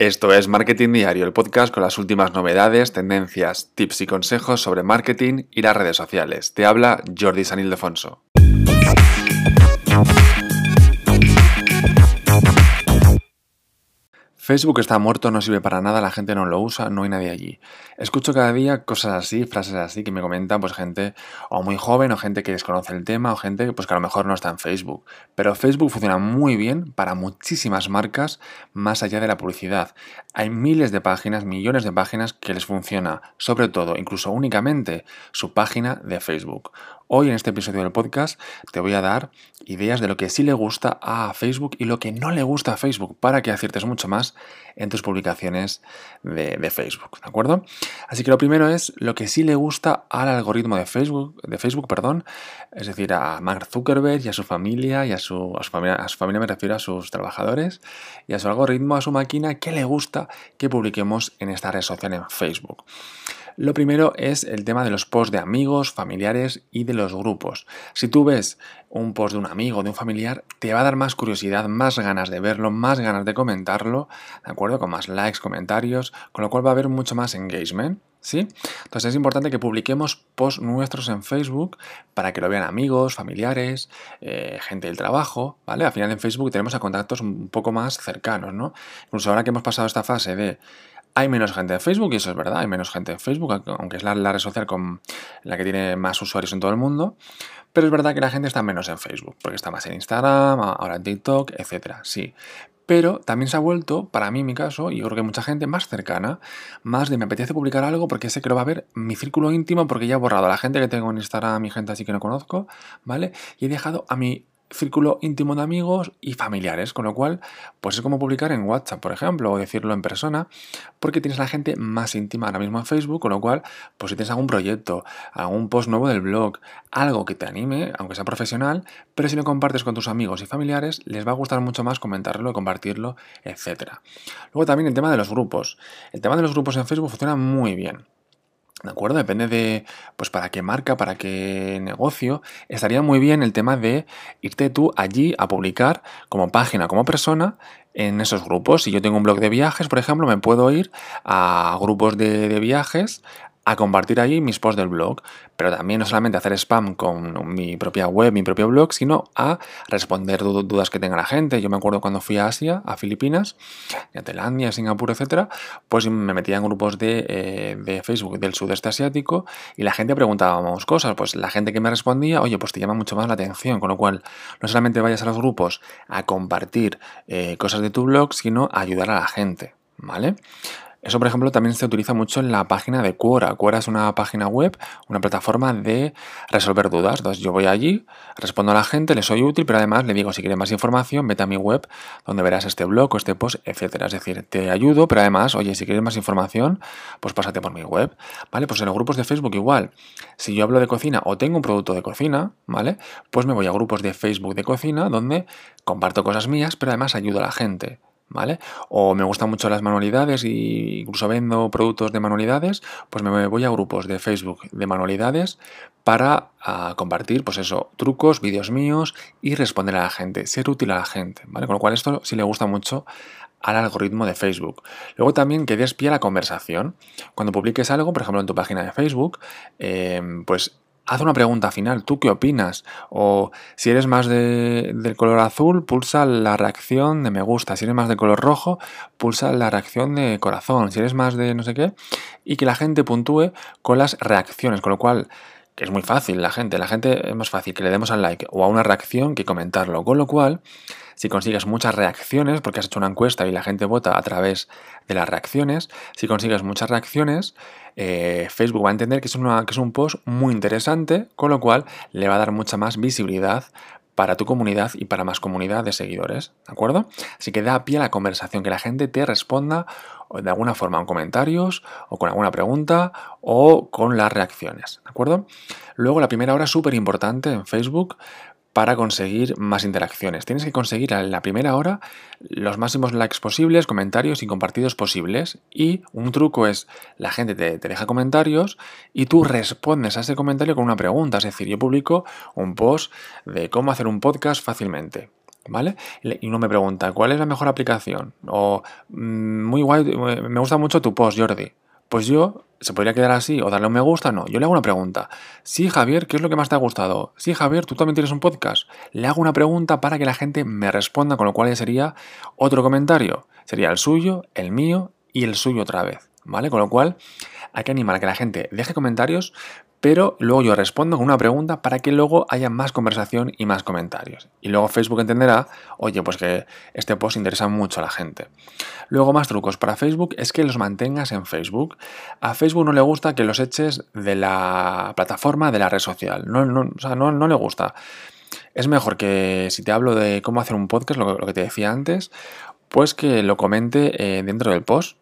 Esto es Marketing Diario, el podcast con las últimas novedades, tendencias, tips y consejos sobre marketing y las redes sociales. Te habla Jordi San Ildefonso. Facebook está muerto, no sirve para nada, la gente no lo usa, no hay nadie allí. Escucho cada día cosas así, frases así que me comentan pues gente o muy joven o gente que desconoce el tema o gente pues que a lo mejor no está en Facebook. Pero Facebook funciona muy bien para muchísimas marcas más allá de la publicidad. Hay miles de páginas, millones de páginas que les funciona, sobre todo, incluso únicamente, su página de Facebook. Hoy en este episodio del podcast te voy a dar ideas de lo que sí le gusta a Facebook y lo que no le gusta a Facebook para que aciertes mucho más en tus publicaciones de, Facebook, ¿de acuerdo? Así que lo primero es lo que sí le gusta al algoritmo de Facebook, de Facebook, perdón, es decir, a Mark Zuckerberg y a su familia y a su, familia, a su familia me refiero a sus trabajadores y a su algoritmo, a su máquina, que le gusta que publiquemos en esta red social en Facebook. Lo primero es el tema de los posts de amigos, familiares y de los grupos. Si tú ves un post de un amigo, de un familiar, te va a dar más curiosidad, más ganas de verlo, más ganas de comentarlo, ¿de acuerdo? Con más likes, comentarios, con lo cual va a haber mucho más engagement. ¿Sí? Entonces es importante que publiquemos posts nuestros en Facebook para que lo vean amigos, familiares, eh, gente del trabajo, ¿vale? Al final en Facebook tenemos a contactos un poco más cercanos, ¿no? Incluso ahora que hemos pasado esta fase de hay menos gente en Facebook, y eso es verdad, hay menos gente en Facebook, aunque es la, red social con la que tiene más usuarios en todo el mundo. Pero es verdad que la gente está menos en Facebook, porque está más en Instagram, ahora en TikTok, etcétera. Sí. Pero también se ha vuelto, para mí mi caso, y yo creo que mucha gente, más cercana, más de me apetece publicar algo porque sé que lo va a ver mi círculo íntimo, porque ya he borrado a la gente que tengo en Instagram, mi gente así que no conozco, ¿vale? Y he dejado a mi círculo íntimo de amigos y familiares, con lo cual, pues es como publicar en WhatsApp, por ejemplo, o decirlo en persona, porque tienes a la gente más íntima ahora mismo en Facebook, con lo cual, pues si tienes algún proyecto, algún post nuevo del blog, algo que te anime, aunque sea profesional, pero si lo compartes con tus amigos y familiares, les va a gustar mucho más comentarlo, compartirlo, etc. Luego también el tema de los grupos. El tema de los grupos en Facebook funciona muy bien. ¿De acuerdo? Depende de, pues, para qué marca, para qué negocio. Estaría muy bien el tema de irte tú allí a publicar como página, como persona, en esos grupos. Si yo tengo un blog de viajes, por ejemplo, me puedo ir a grupos de, de viajes, a compartir ahí mis posts del blog, pero también no solamente hacer spam con mi propia web, mi propio blog, sino a responder dudas que tenga la gente. Yo me acuerdo cuando fui a Asia, a Filipinas, a Tailandia, Singapur, etcétera, pues me metía en grupos de, eh, de, Facebook del sudeste asiático y la gente preguntábamos cosas. Pues la gente que me respondía, oye, pues te llama mucho más la atención, con lo cual no solamente vayas a los grupos a compartir eh, cosas de tu blog, sino a ayudar a la gente, ¿vale? Eso, por ejemplo, también se utiliza mucho en la página de Quora. Quora es una página web, una plataforma de resolver dudas. Entonces yo voy allí, respondo a la gente, le soy útil, pero además le digo, si quieres más información, vete a mi web donde verás este blog o este post, etcétera. Es decir, te ayudo, pero además, oye, si quieres más información, pues pásate por mi web. ¿Vale? Pues en los grupos de Facebook igual. Si yo hablo de cocina o tengo un producto de cocina, ¿vale? Pues me voy a grupos de Facebook de cocina donde comparto cosas mías, pero además ayudo a la gente. ¿Vale? O me gustan mucho las manualidades y incluso vendo productos de manualidades, pues me voy a grupos de Facebook de manualidades para ah, compartir, pues eso, trucos, vídeos míos y responder a la gente, ser útil a la gente, ¿vale? Con lo cual esto sí le gusta mucho al algoritmo de Facebook. Luego también que des la conversación. Cuando publiques algo, por ejemplo en tu página de Facebook, eh, pues haz una pregunta final, ¿tú qué opinas? O si eres más de, del color azul, pulsa la reacción de me gusta. Si eres más de color rojo, pulsa la reacción de corazón. Si eres más de no sé qué, y que la gente puntúe con las reacciones, con lo cual es muy fácil la gente, la gente es más fácil que le demos al like o a una reacción que comentarlo, con lo cual si consigues muchas reacciones, porque has hecho una encuesta y la gente vota a través de las reacciones, si consigues muchas reacciones, eh, Facebook va a entender que es, que es un post muy interesante, con lo cual le va a dar mucha más visibilidad para tu comunidad y para más comunidad de seguidores, ¿de acuerdo? Así que da pie a la conversación, que la gente te responda de alguna forma en comentarios o con alguna pregunta o con las reacciones, ¿de acuerdo? Luego la primera hora es súper importante en Facebook para conseguir más interacciones. Tienes que conseguir en la primera hora los máximos likes posibles, comentarios y compartidos posibles. Y un truco es, la gente te, deja comentarios y tú respondes a ese comentario con una pregunta. Es decir, yo publico un post de cómo hacer un podcast fácilmente. ¿vale? Y uno me pregunta, ¿cuál es la mejor aplicación? O, mm, muy guay, me gusta mucho tu post, Jordi. Pues yo, ¿se podría quedar así o darle un me gusta? No, yo le hago una pregunta. Sí, Javier, ¿qué es lo que más te ha gustado? Sí, Javier, ¿tú también tienes un podcast? Le hago una pregunta para que la gente me responda, con lo cual ya sería otro comentario. Sería el suyo, el mío y el suyo otra vez, ¿vale? Con lo cual hay que animar a que la gente deje comentarios, pero luego yo respondo con una pregunta para que luego haya más conversación y más comentarios. Y luego Facebook entenderá, oye, pues que este post interesa mucho a la gente. Luego más trucos para Facebook es que los mantengas en Facebook. A Facebook no le gusta que los eches de la plataforma, de la red social. No, no, o sea, no, no le gusta. Es mejor que si te hablo de cómo hacer un podcast, lo, que te decía antes, pues que lo comente eh, dentro del post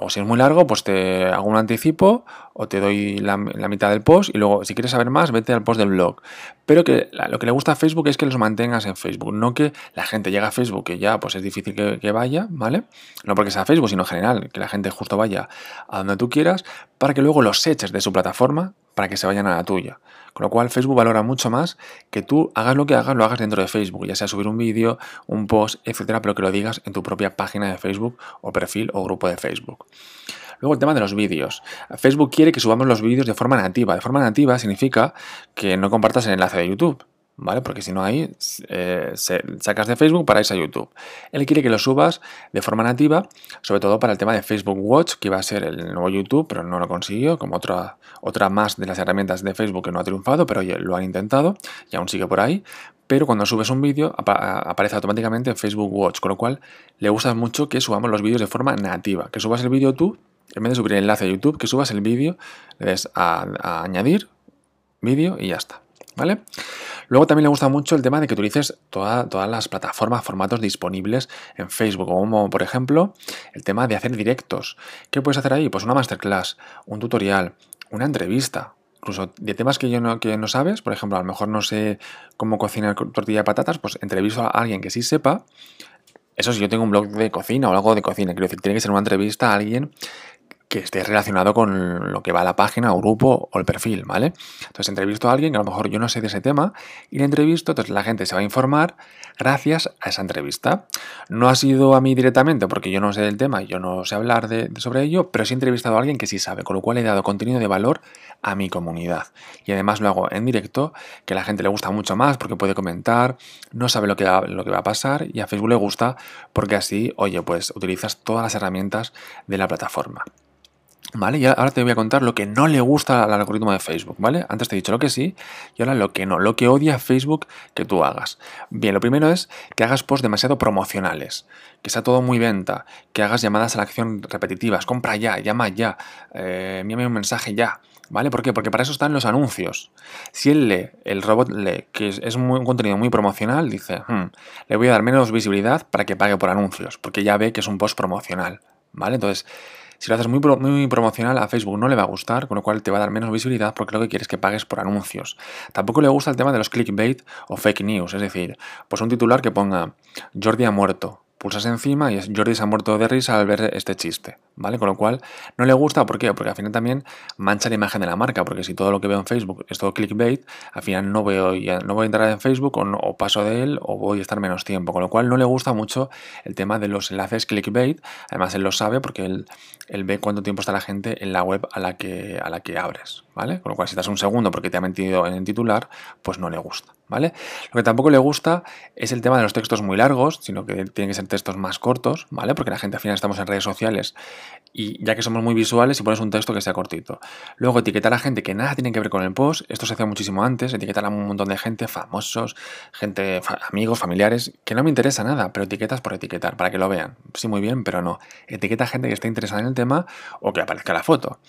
o si es muy largo, pues te hago un anticipo o te doy la, mitad del post y luego si quieres saber más, vete al post del blog. Pero que lo que le gusta a Facebook es que los mantengas en Facebook, no que la gente llegue a Facebook y ya pues es difícil que, que vaya, ¿vale? No porque sea Facebook, sino en general, que la gente justo vaya a donde tú quieras para que luego los eches de su plataforma para que se vayan a la tuya. Con lo cual Facebook valora mucho más que tú hagas lo que hagas, lo hagas dentro de Facebook, ya sea subir un vídeo, un post, etcétera, pero que lo digas en tu propia página de Facebook o perfil o grupo de Facebook. Luego el tema de los vídeos. Facebook quiere que subamos los vídeos de forma nativa. De forma nativa significa que no compartas el enlace de YouTube. ¿Vale? Porque si no ahí eh, sacas de Facebook para irse a YouTube. Él quiere que lo subas de forma nativa, sobre todo para el tema de Facebook Watch, que iba a ser el nuevo YouTube, pero no lo consiguió, como otra, otra más de las herramientas de Facebook que no ha triunfado, pero oye, lo han intentado y aún sigue por ahí. Pero cuando subes un vídeo aparece automáticamente en Facebook Watch, con lo cual le gusta mucho que subamos los vídeos de forma nativa, que subas el vídeo tú, en vez de subir el enlace a YouTube, que subas el vídeo, le des a añadir vídeo y ya está. ¿Vale? Luego también le gusta mucho el tema de que utilices todas las plataformas, formatos disponibles en Facebook, como por ejemplo el tema de hacer directos. ¿Qué puedes hacer ahí? Pues una masterclass, un tutorial, una entrevista, incluso de temas que yo no, que no sabes, por ejemplo, a lo mejor no sé cómo cocinar tortilla de patatas, pues entrevisto a alguien que sí sepa. Eso si yo tengo un blog de cocina o algo de cocina, quiero decir, tiene que ser una entrevista a alguien que esté relacionado con lo que va a la página o grupo o el perfil, ¿vale? Entonces entrevisto a alguien que a lo mejor yo no sé de ese tema y le entrevisto, entonces la gente se va a informar gracias a esa entrevista. No ha sido a mí directamente porque yo no sé del tema, yo no sé hablar de, sobre ello, pero sí he entrevistado a alguien que sí sabe, con lo cual he dado contenido de valor a mi comunidad. Y además lo hago en directo, que a la gente le gusta mucho más porque puede comentar, no sabe lo que, va, lo que va a pasar y a Facebook le gusta porque así, oye, pues utilizas todas las herramientas de la plataforma. ¿Vale? Y ahora te voy a contar lo que no le gusta al algoritmo de Facebook, ¿vale? Antes te he dicho lo que sí y ahora lo que no, lo que odia Facebook que tú hagas. Bien, lo primero es que hagas posts demasiado promocionales, que sea todo muy venta, que hagas llamadas a la acción repetitivas, compra ya, llama ya, eh, envíame un mensaje ya, ¿vale? ¿Por qué? Porque para eso están los anuncios. Si él lee, el robot lee, que es, un contenido muy promocional, dice, hmm, le voy a dar menos visibilidad para que pague por anuncios, porque ya ve que es un post promocional, ¿vale? Entonces si lo haces muy, muy promocional, a Facebook no le va a gustar, con lo cual te va a dar menos visibilidad porque lo que quieres es que pagues por anuncios. Tampoco le gusta el tema de los clickbait o fake news, es decir, pues un titular que ponga Jordi ha muerto, pulsas encima y Jordi se ha muerto de risa al ver este chiste, ¿vale? Con lo cual no le gusta, ¿por qué? Porque al final también mancha la imagen de la marca, porque si todo lo que veo en Facebook es todo clickbait, al final no veo ya, no voy a entrar en Facebook o, paso de él o voy a estar menos tiempo, con lo cual no le gusta mucho el tema de los enlaces clickbait, además él lo sabe porque él, él ve cuánto tiempo está la gente en la web a la que, a la que abres, ¿vale? Con lo cual si estás un segundo porque te ha metido en el titular, pues no le gusta. ¿vale? Lo que tampoco le gusta es el tema de los textos muy largos, sino que tienen que ser textos más cortos, ¿vale? Porque la gente al final estamos en redes sociales y ya que somos muy visuales, si pones un texto que sea cortito. Luego etiquetar a gente que nada tiene que ver con el post, esto se hacía muchísimo antes, etiquetar a un montón de gente, famosos, gente, amigos, familiares, que no me interesa nada, pero etiquetas por etiquetar, para que lo vean. Sí, muy bien, pero no. Etiqueta a gente que esté interesada en el tema o que aparezca la foto.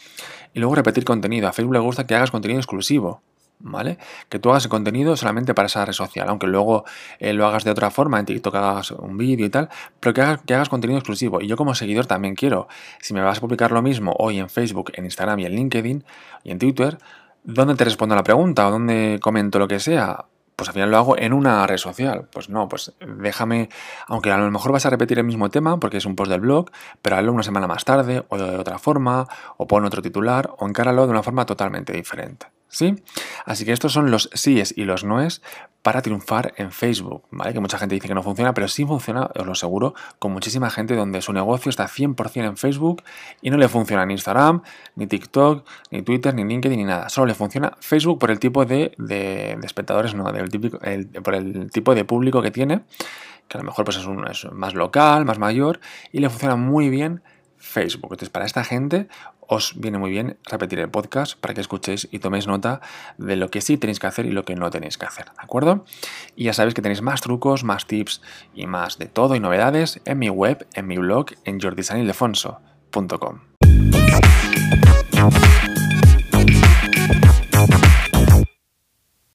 Y luego repetir contenido. A Facebook le gusta que hagas contenido exclusivo. ¿vale? Que tú hagas el contenido solamente para esa red social, aunque luego eh, lo hagas de otra forma, en TikTok hagas un vídeo y tal, pero que hagas, que hagas contenido exclusivo. Y yo como seguidor también quiero, si me vas a publicar lo mismo hoy en Facebook, en Instagram y en LinkedIn y en Twitter, ¿dónde te respondo la pregunta o dónde comento lo que sea? Pues al final lo hago en una red social. Pues no, pues déjame, aunque a lo mejor vas a repetir el mismo tema porque es un post del blog, pero hazlo una semana más tarde o de otra forma, o pon otro titular o encáralo de una forma totalmente diferente. ¿Sí? Así que estos son los síes y los noes para triunfar en Facebook, ¿vale? Que mucha gente dice que no funciona, pero sí funciona, os lo aseguro, con muchísima gente donde su negocio está 100% en Facebook y no le funciona ni Instagram, ni TikTok, ni Twitter, ni LinkedIn, ni nada. Solo le funciona Facebook por el tipo de, espectadores, no, del típico, por el tipo de público que tiene, que a lo mejor pues es, un, es más local, más mayor, y le funciona muy bien Facebook. Entonces, para esta gente os viene muy bien repetir el podcast para que escuchéis y toméis nota de lo que sí tenéis que hacer y lo que no tenéis que hacer, ¿de acuerdo? Y ya sabéis que tenéis más trucos, más tips y más de todo y novedades en mi web, en mi blog, en jordisanildefonso.com.